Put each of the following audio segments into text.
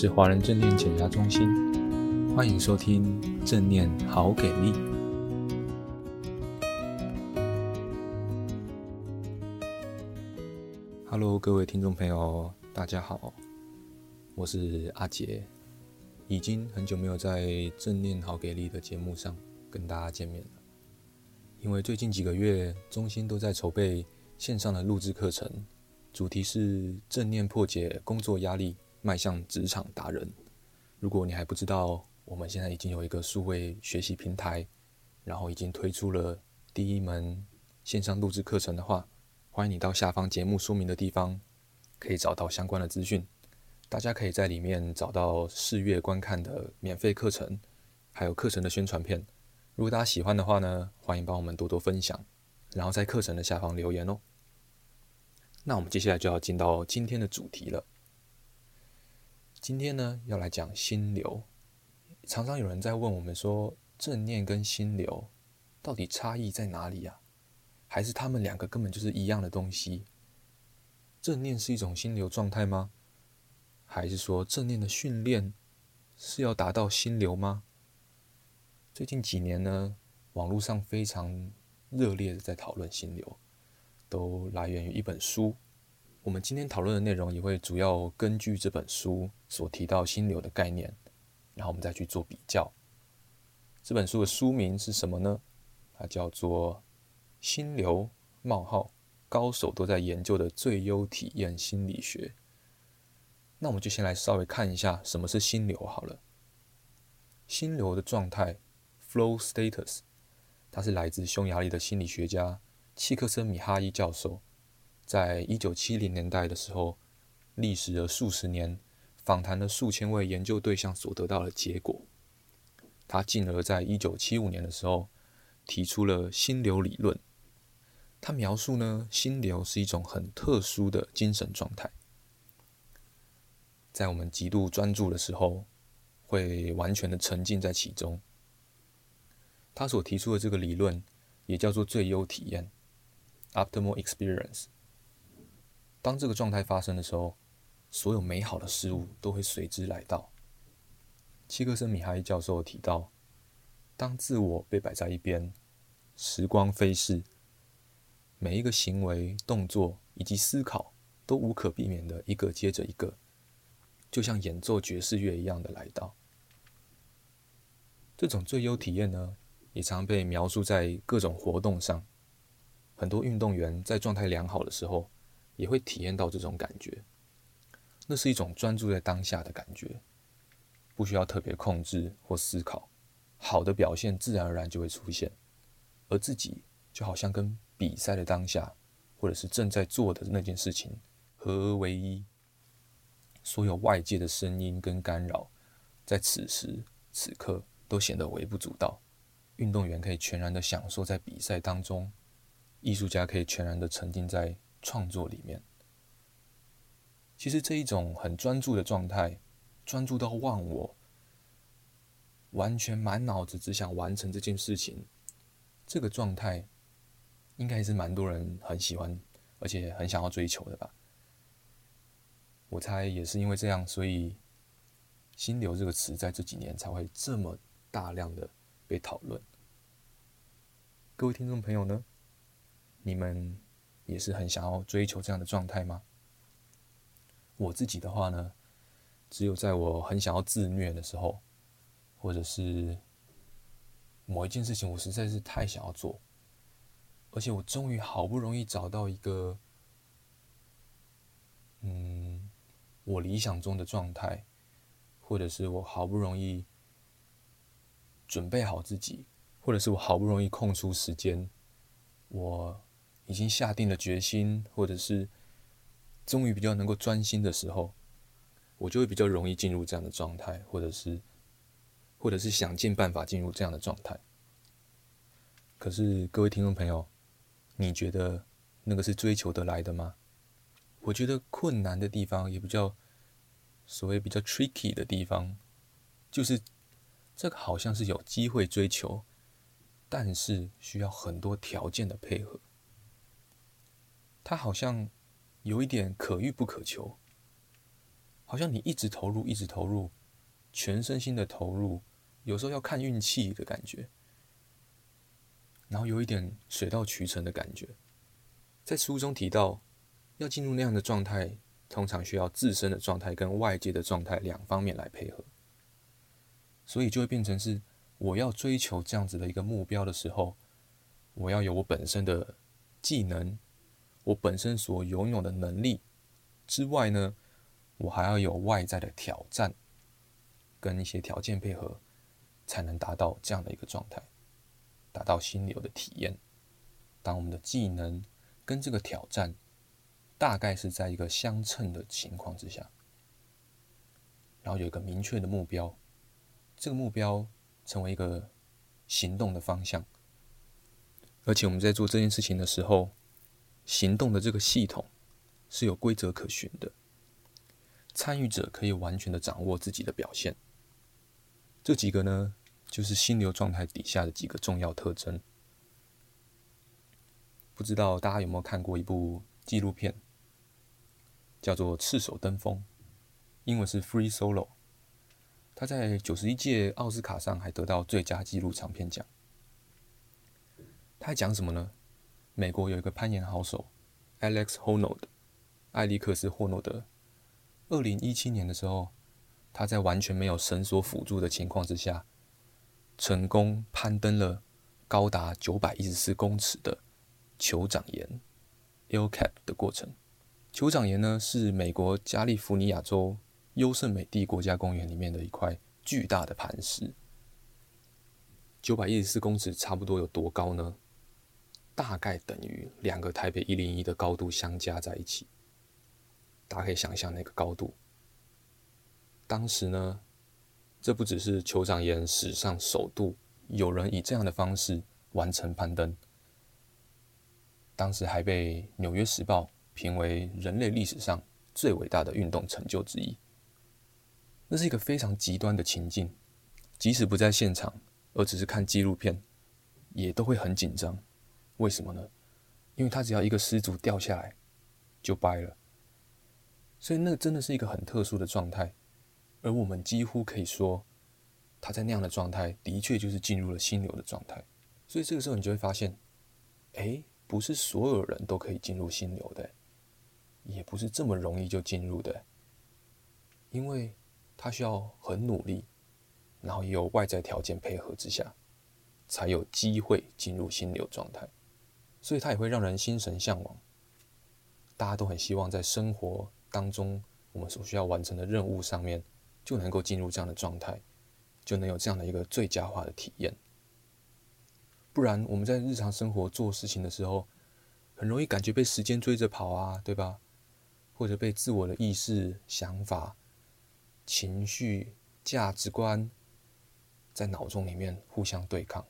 是华人正念减压中心，欢迎收听正念好给力。Hello，各位听众朋友，大家好，我是阿杰，已经很久没有在正念好给力的节目上跟大家见面了，因为最近几个月中心都在筹备线上的录制课程，主题是正念破解工作压力。迈向职场达人。如果你还不知道，我们现在已经有一个数位学习平台，然后已经推出了第一门线上录制课程的话，欢迎你到下方节目说明的地方，可以找到相关的资讯。大家可以在里面找到试阅观看的免费课程，还有课程的宣传片。如果大家喜欢的话呢，欢迎帮我们多多分享，然后在课程的下方留言哦。那我们接下来就要进到今天的主题了。今天呢，要来讲心流。常常有人在问我们说，正念跟心流到底差异在哪里呀？还是他们两个根本就是一样的东西？正念是一种心流状态吗？还是说正念的训练是要达到心流吗？最近几年呢，网络上非常热烈的在讨论心流，都来源于一本书。我们今天讨论的内容也会主要根据这本书所提到心流的概念，然后我们再去做比较。这本书的书名是什么呢？它叫做《心流：冒号高手都在研究的最优体验心理学》。那我们就先来稍微看一下什么是心流好了。心流的状态 （flow status），它是来自匈牙利的心理学家契克森米哈伊教授。在一九七零年代的时候，历时了数十年，访谈了数千位研究对象所得到的结果，他进而在一九七五年的时候提出了心流理论。他描述呢，心流是一种很特殊的精神状态，在我们极度专注的时候，会完全的沉浸在其中。他所提出的这个理论也叫做最优体验 （optimal experience）。当这个状态发生的时候，所有美好的事物都会随之来到。契克森米哈伊教授提到，当自我被摆在一边，时光飞逝，每一个行为、动作以及思考都无可避免的一个接着一个，就像演奏爵士乐一样的来到。这种最优体验呢，也常被描述在各种活动上。很多运动员在状态良好的时候，也会体验到这种感觉，那是一种专注在当下的感觉，不需要特别控制或思考，好的表现自然而然就会出现，而自己就好像跟比赛的当下，或者是正在做的那件事情合而为一，所有外界的声音跟干扰，在此时此刻都显得微不足道，运动员可以全然的享受在比赛当中，艺术家可以全然的沉浸在。创作里面，其实这一种很专注的状态，专注到忘我，完全满脑子只想完成这件事情，这个状态，应该是蛮多人很喜欢，而且很想要追求的吧。我猜也是因为这样，所以“心流”这个词在这几年才会这么大量的被讨论。各位听众朋友呢，你们？也是很想要追求这样的状态吗？我自己的话呢，只有在我很想要自虐的时候，或者是某一件事情我实在是太想要做，而且我终于好不容易找到一个，嗯，我理想中的状态，或者是我好不容易准备好自己，或者是我好不容易空出时间，我。已经下定了决心，或者是终于比较能够专心的时候，我就会比较容易进入这样的状态，或者是，或者是想尽办法进入这样的状态。可是各位听众朋友，你觉得那个是追求得来的吗？我觉得困难的地方，也比较所谓比较 tricky 的地方，就是这个好像是有机会追求，但是需要很多条件的配合。它好像有一点可遇不可求，好像你一直投入，一直投入，全身心的投入，有时候要看运气的感觉，然后有一点水到渠成的感觉。在书中提到，要进入那样的状态，通常需要自身的状态跟外界的状态两方面来配合，所以就会变成是我要追求这样子的一个目标的时候，我要有我本身的技能，我本身所拥有的能力之外呢，我还要有外在的挑战，跟一些条件配合，才能达到这样的一个状态，达到心流的体验。当我们的技能跟这个挑战大概是在一个相称的情况之下，然后有一个明确的目标，这个目标成为一个行动的方向，而且我们在做这件事情的时候，行动的这个系统是有规则可循的。参与者可以完全的掌握自己的表现，这几个呢，就是心流状态底下的几个重要特征。不知道大家有没有看过一部纪录片，叫做《赤手登峰》，英文是 Free Solo。他在九十一届奥斯卡上还得到最佳纪录长片奖。他在讲什么呢？美国有一个攀岩好手 Alex Honnold，艾利克斯·霍诺德。二零一七年的时候，他在完全没有绳索辅助的情况之下，成功攀登了高达九百一十四公尺的酋长岩 （El Cap） 的过程。酋长岩呢，是美国加利福尼亚州优胜美地国家公园里面的一块巨大的磐石。九百一十四公尺差不多有多高呢？大概等于两个台北一零一的高度相加在一起。大家可以想象那个高度。当时呢，这不只是酋长岩史上首度有人以这样的方式完成攀登，当时还被《纽约时报》评为人类历史上最伟大的运动成就之一。那是一个非常极端的情境，即使不在现场，而只是看纪录片，也都会很紧张。为什么呢？因为他只要一个失足掉下来，就掰了。所以那个真的是一个很特殊的状态，而我们几乎可以说，他在那样的状态的确就是进入了心流的状态。所以这个时候你就会发现，哎，不是所有人都可以进入心流的，也不是这么容易就进入的，因为他需要很努力，然后也有外在条件配合之下，才有机会进入心流状态。所以它也会让人心神向往，大家都很希望在生活。当中，我们所需要完成的任务上面，就能够进入这样的状态，就能有这样的一个最佳化的体验。不然，我们在日常生活做事情的时候，很容易感觉被时间追着跑啊，对吧？或者被自我的意识、想法、情绪、价值观在脑中里面互相对抗。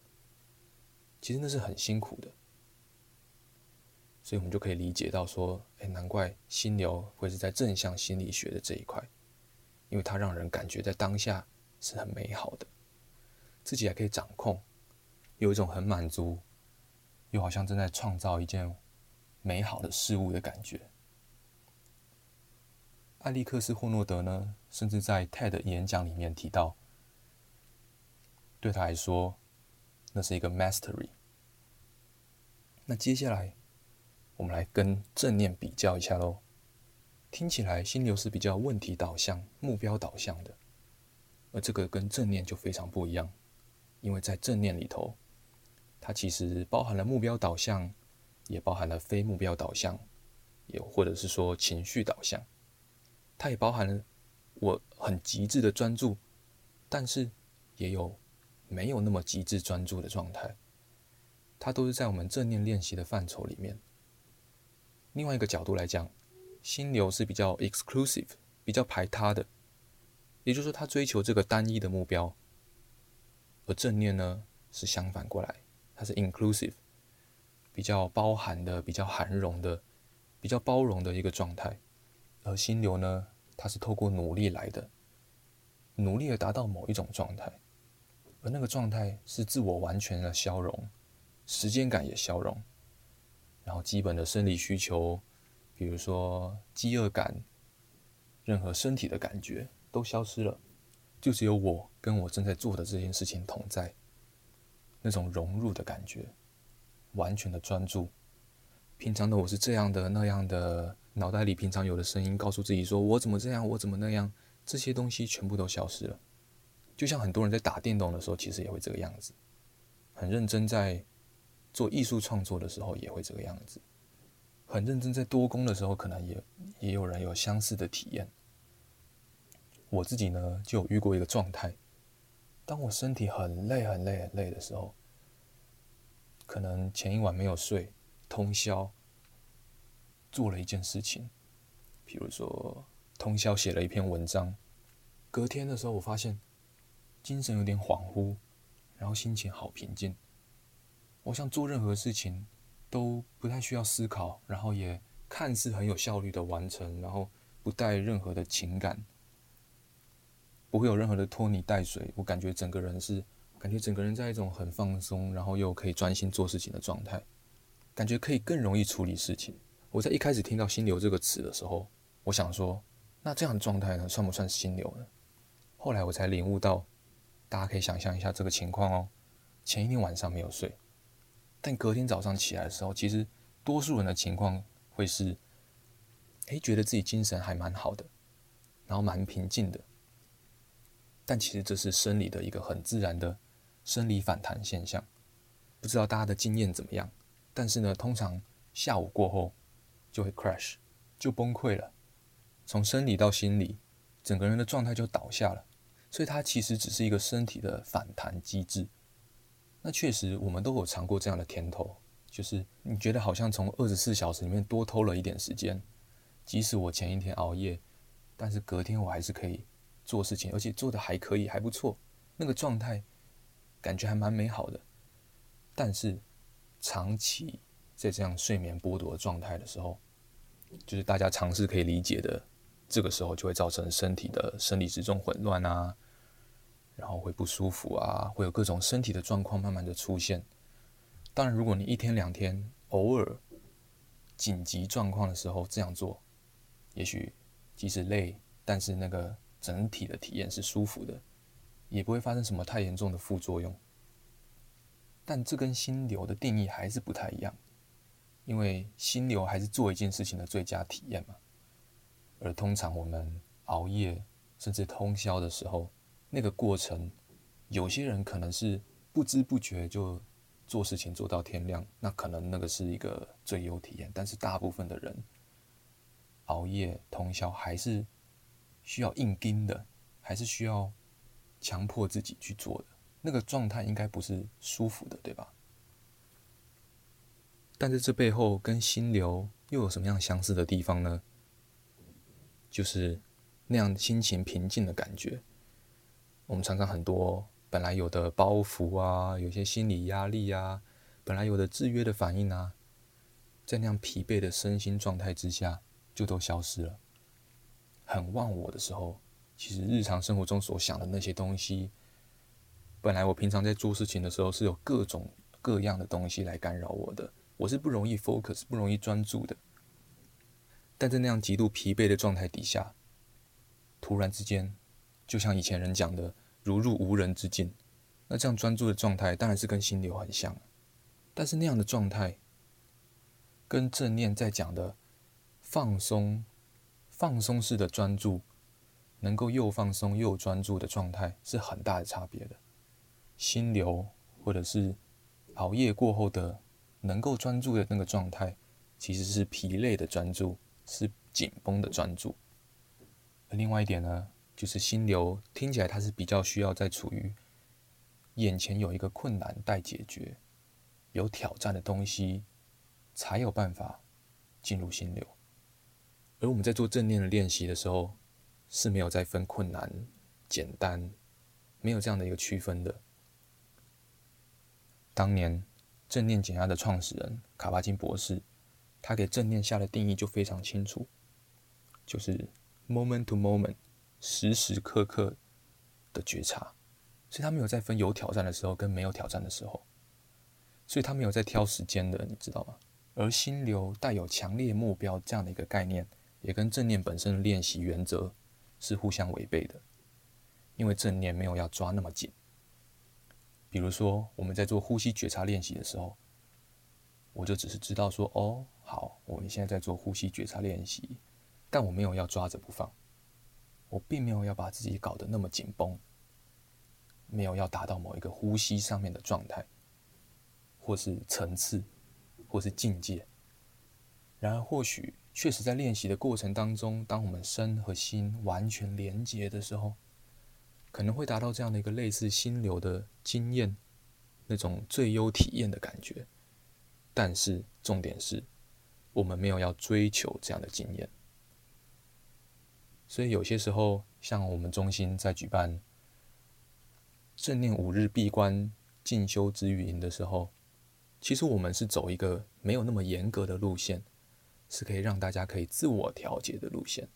其实那是很辛苦的。所以我们就可以理解到说，哎，难怪心流会是在正向心理学的这一块，因为它让人感觉在当下是很美好的，自己还可以掌控，有一种很满足，又好像正在创造一件美好的事物的感觉。艾利克斯·霍诺德呢，甚至在 TED 演讲里面提到，对他来说，那是一个 mastery。那接下来。我们来跟正念比较一下喽。听起来心流是比较问题导向、目标导向的，而这个跟正念就非常不一样，因为在正念里头，它其实包含了目标导向，也包含了非目标导向，也或者是说情绪导向。它也包含了我很极致的专注，但是也有没有那么极致专注的状态。它都是在我们正念练习的范畴里面。另外一个角度来讲，心流是比较 exclusive，比较排他的，也就是说，他追求这个单一的目标；而正念呢，是相反过来，它是 inclusive，比较包含的、比较含容的、比较包容的一个状态。而心流呢，它是透过努力来的，努力的达到某一种状态，而那个状态是自我完全的消融，时间感也消融。然后基本的生理需求，比如说饥饿感、任何身体的感觉都消失了，就只有我跟我正在做的这件事情同在，那种融入的感觉，完全的专注。平常的我是这样的那样的，脑袋里平常有的声音告诉自己说：“我怎么这样，我怎么那样。”这些东西全部都消失了。就像很多人在打电动的时候，其实也会这个样子，很认真在做艺术创作的时候也会这个样子，很认真在多工的时候，可能也也有人有相似的体验。我自己呢，就有遇过一个状态，当我身体很累、很累、很累的时候，可能前一晚没有睡，通宵做了一件事情，比如说通宵写了一篇文章，隔天的时候，我发现。精神有点恍惚，然后心情好平静。我想做任何事情都不太需要思考，然后也看似很有效率的完成，然后不带任何的情感，不会有任何的拖泥带水。我感觉整个人是感觉整个人在一种很放松，然后又可以专心做事情的状态，感觉可以更容易处理事情。我在一开始听到“心流”这个词的时候，我想说，那这样的状态呢，算不算心流呢？后来我才领悟到。大家可以想象一下这个情况哦，前一天晚上没有睡，但隔天早上起来的时候，其实多数人的情况会是，诶，觉得自己精神还蛮好的，然后蛮平静的。但其实这是生理的一个很自然的生理反弹现象，不知道大家的经验怎么样？但是呢，通常下午过后就会 crash，就崩溃了，从生理到心理，整个人的状态就倒下了。所以它其实只是一个身体的反弹机制。那确实，我们都有尝过这样的甜头，就是你觉得好像从二十四小时里面多偷了一点时间，即使我前一天熬夜，但是隔天我还是可以做事情，而且做得还可以，还不错，那个状态感觉还蛮美好的。但是长期在这样睡眠剥夺的状态的时候，就是大家尝试可以理解的。这个时候就会造成身体的生理时钟混乱啊，然后会不舒服啊，会有各种身体的状况慢慢的出现。当然，如果你一天两天偶尔紧急状况的时候这样做，也许即使累，但是那个整体的体验是舒服的，也不会发生什么太严重的副作用。但这跟心流的定义还是不太一样，因为心流还是做一件事情的最佳体验嘛。而通常我们熬夜甚至通宵的时候，那个过程，有些人可能是不知不觉就做事情做到天亮，那可能那个是一个最优体验。但是大部分的人熬夜通宵还是需要硬盯的，还是需要强迫自己去做的，那个状态应该不是舒服的，对吧？但是这背后跟心流又有什么样相似的地方呢？就是那样心情平静的感觉。我们常常很多本来有的包袱啊，有些心理压力啊，本来有的制约的反应啊，在那样疲惫的身心状态之下，就都消失了。很忘我的时候，其实日常生活中所想的那些东西，本来我平常在做事情的时候是有各种各样的东西来干扰我的，我是不容易 focus，不容易专注的。但在那样极度疲惫的状态底下，突然之间，就像以前人讲的“如入无人之境”，那这样专注的状态当然是跟心流很像。但是那样的状态，跟正念在讲的放松、放松式的专注，能够又放松又专注的状态，是很大的差别的。心流或者是熬夜过后的能够专注的那个状态，其实是疲累的专注。是紧绷的专注，另外一点呢，就是心流听起来它是比较需要在处于眼前有一个困难待解决、有挑战的东西，才有办法进入心流。而我们在做正念的练习的时候，是没有在分困难、简单，没有这样的一个区分的。当年正念减压的创始人卡巴金博士。他给正念下的定义就非常清楚，就是 moment to moment，时时刻刻的觉察，所以他没有在分有挑战的时候跟没有挑战的时候，所以他没有在挑时间的，你知道吗？而心流带有强烈目标这样的一个概念，也跟正念本身的练习原则是互相违背的，因为正念没有要抓那么紧。比如说，我们在做呼吸觉察练习的时候，我就只是知道说，哦，好，我们现在在做呼吸觉察练习，但我没有要抓着不放，我并没有要把自己搞得那么紧绷，没有要达到某一个呼吸上面的状态，或是层次，或是境界。然而，或许确实在练习的过程当中，当我们身和心完全连结的时候，可能会达到这样的一个类似心流的经验，那种最优体验的感觉。但是，重点是，我们没有要追求这样的经验。所以，有些时候，像我们中心在举办正念五日闭关进修之语营的时候，其实我们是走一个没有那么严格的路线。是可以让大家可以自我调节的路线。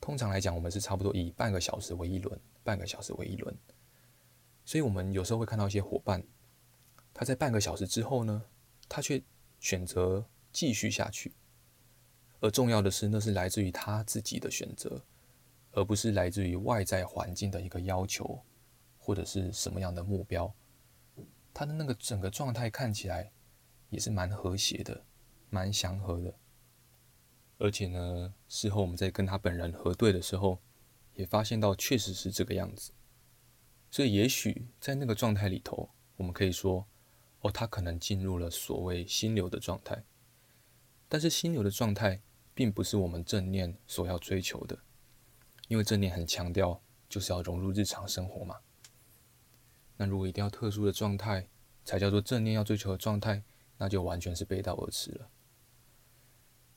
通常来讲，我们是差不多以半个小时为一轮，半个小时为一轮。所以，我们有时候会看到一些伙伴，他在半个小时之后呢，他却选择继续下去。而重要的是，那是来自于他自己的选择，而不是来自于外在环境的一个要求，或者是什么样的目标。他的那个整个状态看起来也是蛮和谐的。蛮祥和的，而且呢，事后我们在跟他本人核对的时候，也发现到确实是这个样子。所以，也许在那个状态里头，我们可以说，哦，他可能进入了所谓心流的状态。但是，心流的状态并不是我们正念所要追求的，因为正念很强调就是要融入日常生活嘛。那如果一定要特殊的状态才叫做正念要追求的状态，那就完全是背道而驰了。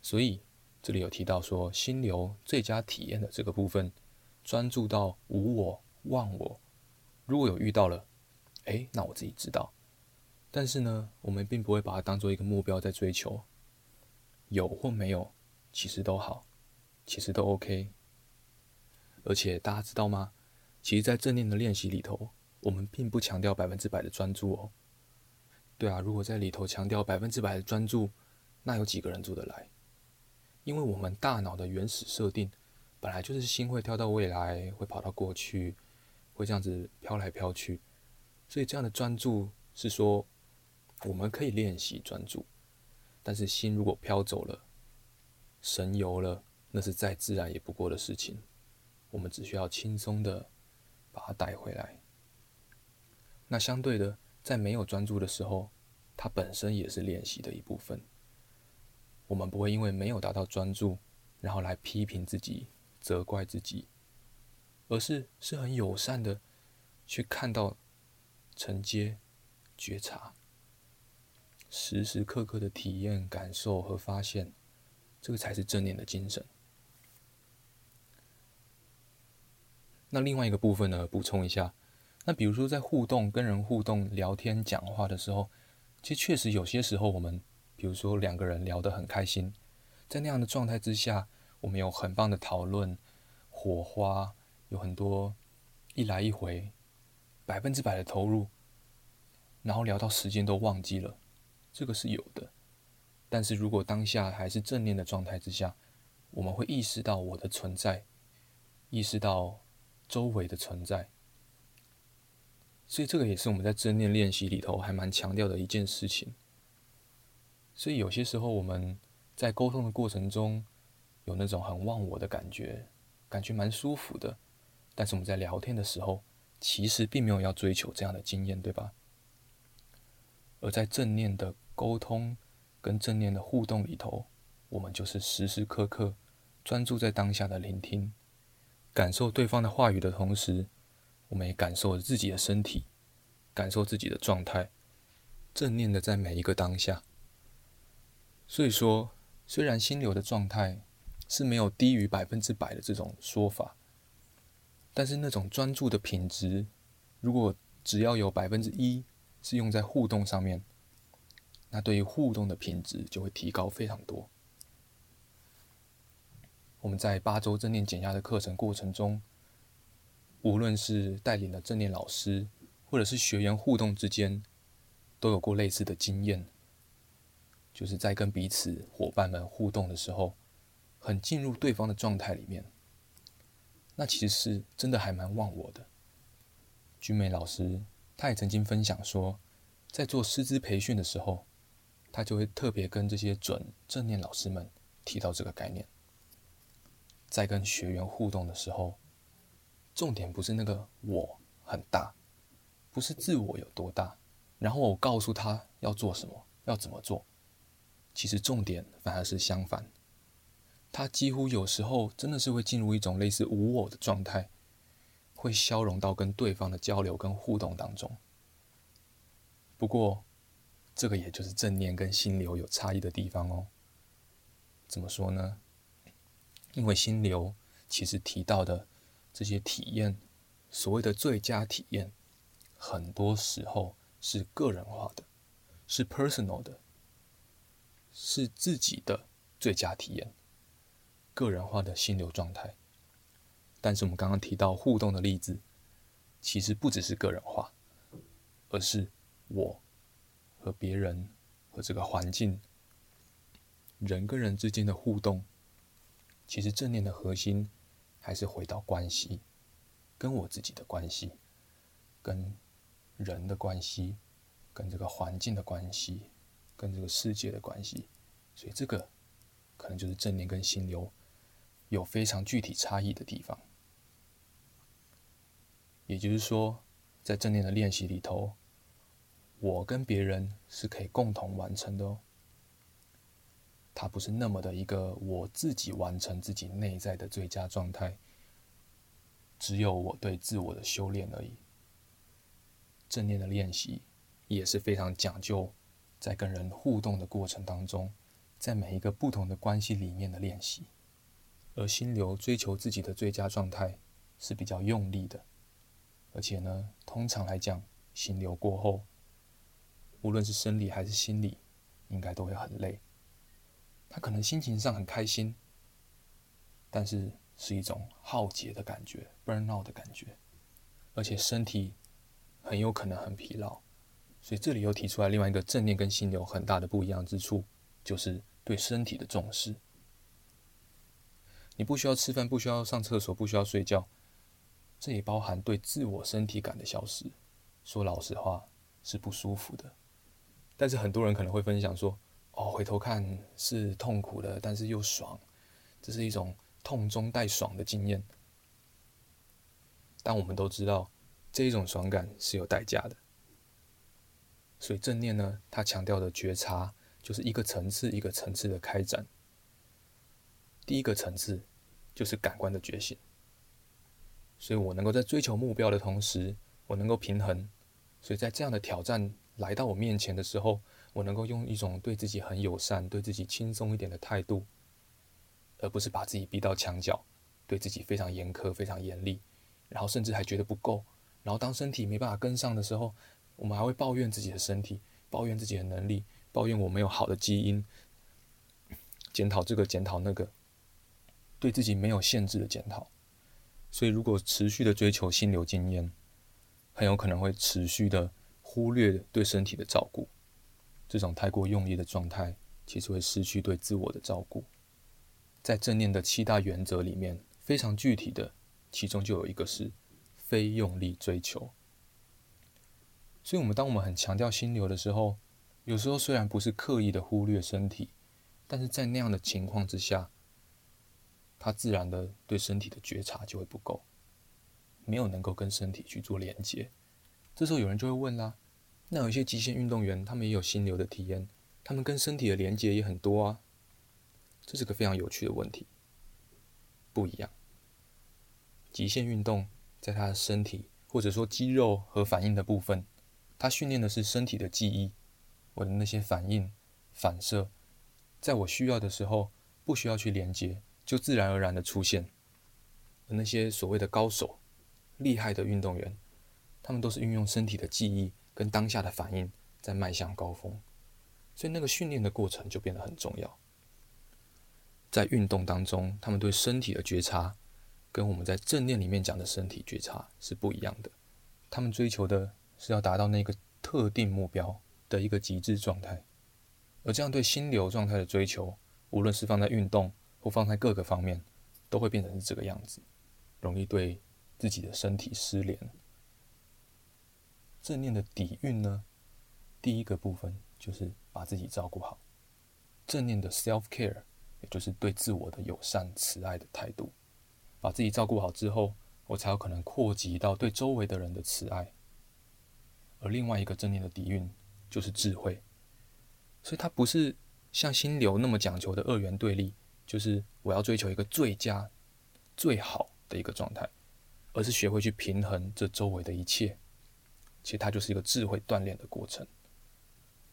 所以这里有提到说，心流最佳体验的这个部分，专注到无我、忘我。如果有遇到了，哎，那我自己知道。但是呢，我们并不会把它当做一个目标在追求。有或没有，其实都好，其实都 OK。而且大家知道吗？其实，在正念的练习里头，我们并不强调百分之百的专注哦。对啊，如果在里头强调百分之百的专注，那有几个人做得来？因为我们大脑的原始设定，本来就是心会跳到未来，会跑到过去，会这样子飘来飘去。所以这样的专注是说，我们可以练习专注，但是心如果飘走了，神游了，那是再自然也不过的事情。我们只需要轻松的把它带回来。那相对的，在没有专注的时候，它本身也是练习的一部分。我们不会因为没有达到专注，然后来批评自己、责怪自己，而是是很友善的去看到、承接、觉察，时时刻刻的体验、感受和发现，这个才是正念的精神。那另外一个部分呢，补充一下，那比如说在互动、跟人互动、聊天、讲话的时候，其实确实有些时候我们。比如说两个人聊得很开心，在那样的状态之下，我们有很棒的讨论，火花有很多，一来一回，百分之百的投入，然后聊到时间都忘记了，这个是有的。但是如果当下还是正念的状态之下，我们会意识到我的存在，意识到周围的存在，所以这个也是我们在正念练习里头还蛮强调的一件事情。所以有些时候我们在沟通的过程中，有那种很忘我的感觉，感觉蛮舒服的。但是我们在聊天的时候，其实并没有要追求这样的经验，对吧？而在正念的沟通跟正念的互动里头，我们就是时时刻刻专注在当下的聆听，感受对方的话语的同时，我们也感受自己的身体，感受自己的状态，正念的在每一个当下。所以说，虽然心流的状态是没有低于百分之百的这种说法，但是那种专注的品质，如果只要有百分之一是用在互动上面，那对于互动的品质就会提高非常多。我们在八周正念减压的课程过程中，无论是带领的正念老师，或者是学员互动之间，都有过类似的经验。就是在跟彼此伙伴们互动的时候，很进入对方的状态里面，那其实是真的还蛮忘我的。君美老师他也曾经分享说，在做师资培训的时候，他就会特别跟这些准正念老师们提到这个概念，在跟学员互动的时候，重点不是那个我很大，不是自我有多大，然后我告诉他要做什么，要怎么做，其实重点反而是相反。他几乎有时候真的是会进入一种类似无我的状态，会消融到跟对方的交流跟互动当中。不过，这个也就是正念跟心流有差异的地方哦。怎么说呢？因为心流其实提到的这些体验，所谓的最佳体验，很多时候是个人化的，是 personal 的，是自己的最佳体验。个人化的心流状态，但是我们刚刚提到互动的例子，其实不只是个人化，而是我和别人和这个环境，人跟人之间的互动，其实正念的核心还是回到关系，跟我自己的关系，跟人的关系，跟这个环境的关系，跟这个世界的关系，所以这个可能就是正念跟心流。有非常具体差异的地方，也就是说，在正念的练习里头，我跟别人是可以共同完成的哦。它不是那么的一个我自己完成自己内在的最佳状态，只有我对自我的修炼而已。正念的练习也是非常讲究，在跟人互动的过程当中，在每一个不同的关系里面的练习。而心流追求自己的最佳状态是比较用力的，而且呢，通常来讲，心流过后，无论是生理还是心理，应该都会很累。他可能心情上很开心，但是是一种耗竭的感觉，burn out 的感觉，而且身体很有可能很疲劳。所以这里又提出来另外一个正念跟心流很大的不一样之处，就是对身体的重视。你不需要吃饭，不需要上厕所，不需要睡觉，这也包含对自我身体感的消失。说老实话，是不舒服的。但是很多人可能会分享说：“哦，回头看是痛苦的，但是又爽，这是一种痛中带爽的经验。”但我们都知道，这一种爽感是有代价的。所以正念呢，它强调的觉察，就是一个层次一个层次的开展。第一个层次就是感官的觉醒，所以我能够在追求目标的同时，我能够平衡。所以在这样的挑战来到我面前的时候，我能够用一种对自己很友善、对自己轻松一点的态度，而不是把自己逼到墙角，对自己非常严苛、非常严厉，然后甚至还觉得不够。然后当身体没办法跟上的时候，我们还会抱怨自己的身体，抱怨自己的能力，抱怨我没有好的基因，检讨这个，检讨那个。对自己没有限制的检讨，所以如果持续的追求心流经验，很有可能会持续的忽略对身体的照顾。这种太过用力的状态，其实会失去对自我的照顾。在正念的七大原则里面，非常具体的，其中就有一个是非用力追求。所以，我们当我们很强调心流的时候，有时候虽然不是刻意的忽略身体，但是在那样的情况之下。他自然的对身体的觉察就会不够，没有能够跟身体去做连接。这时候有人就会问啦：那有一些极限运动员，他们也有心流的体验，他们跟身体的连接也很多啊。这是个非常有趣的问题。不一样，极限运动在他的身体或者说肌肉和反应的部分，他训练的是身体的记忆，我的那些反应反射，在我需要的时候不需要去连接。就自然而然的出现，而那些所谓的高手、厉害的运动员，他们都是运用身体的记忆跟当下的反应在迈向高峰，所以那个训练的过程就变得很重要。在运动当中，他们对身体的觉察，跟我们在正念里面讲的身体觉察是不一样的。他们追求的是要达到那个特定目标的一个极致状态，而这样对心流状态的追求，无论是放在运动，或放在各个方面，都会变成是这个样子，容易对自己的身体失联。正念的底蕴呢，第一个部分就是把自己照顾好。正念的 self care，也就是对自我的友善、慈爱的态度。把自己照顾好之后，我才有可能扩及到对周围的人的慈爱。而另外一个正念的底蕴就是智慧，所以它不是像心流那么讲求的二元对立，就是我要追求一个最佳、最好的一个状态，而是学会去平衡这周围的一切。其实它就是一个智慧锻炼的过程。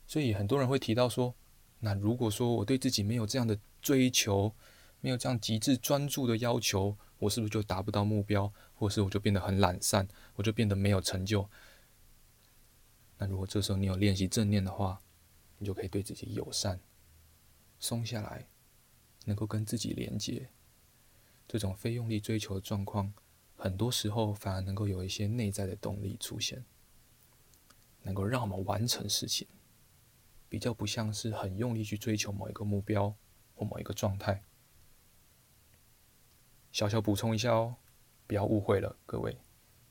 所以很多人会提到说，那如果说我对自己没有这样的追求，没有这样极致专注的要求，我是不是就达不到目标，或是我就变得很懒散，我就变得没有成就？那如果这时候你有练习正念的话，你就可以对自己友善，松下来，能够跟自己连接。这种非用力追求的状况，很多时候反而能够有一些内在的动力出现，能够让我们完成事情。比较不像是很用力去追求某一个目标或某一个状态。小小补充一下哦，不要误会了，各位，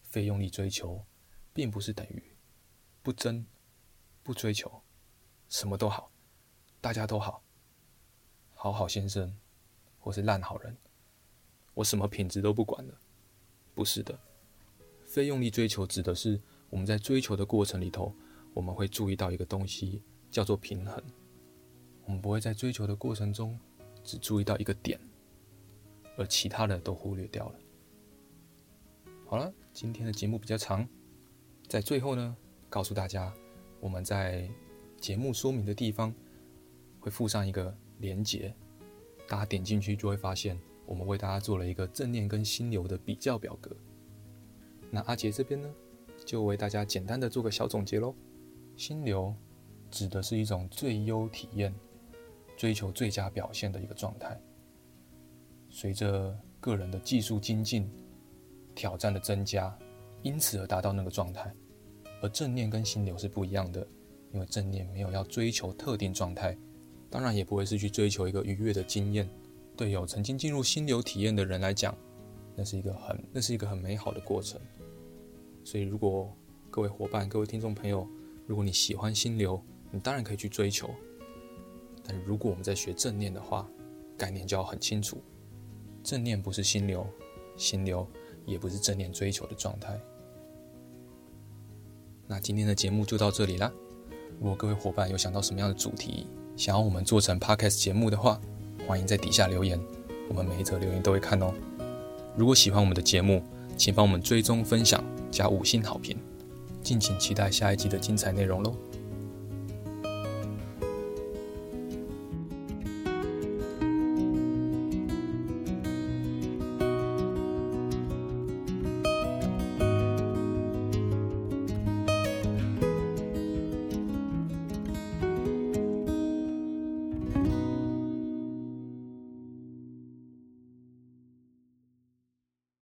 非用力追求，并不是等于不争、不追求，什么都好，大家都好，好好先生，或是烂好人，我什么品质都不管了，不是的。非用力追求指的是我们在追求的过程里头，我们会注意到一个东西。叫做平衡。我们不会在追求的过程中只注意到一个点，而其他的都忽略掉了。好了，今天的节目比较长，在最后呢，告诉大家，我们在节目说明的地方会附上一个连结，大家点进去就会发现，我们为大家做了一个正念跟心流的比较表格。那阿杰这边呢，就为大家简单的做个小总结喽，心流。指的是一种最优体验、追求最佳表现的一个状态。随着个人的技术精进、挑战的增加，因此而达到那个状态。而正念跟心流是不一样的，因为正念没有要追求特定状态，当然也不会是去追求一个愉悦的经验。对有曾经进入心流体验的人来讲，那是一个很那是一个很美好的过程。所以，如果各位伙伴、各位听众朋友，如果你喜欢心流，你当然可以去追求，但如果我们在学正念的话，概念就要很清楚：正念不是心流，心流也不是正念追求的状态。那今天的节目就到这里啦。如果各位伙伴有想到什么样的主题，想要我们做成 Podcast 节目的话，欢迎在底下留言，我们每一则留言都会看哦。如果喜欢我们的节目，请帮我们追踪、分享、加五星好评。敬请期待下一集的精彩内容喽。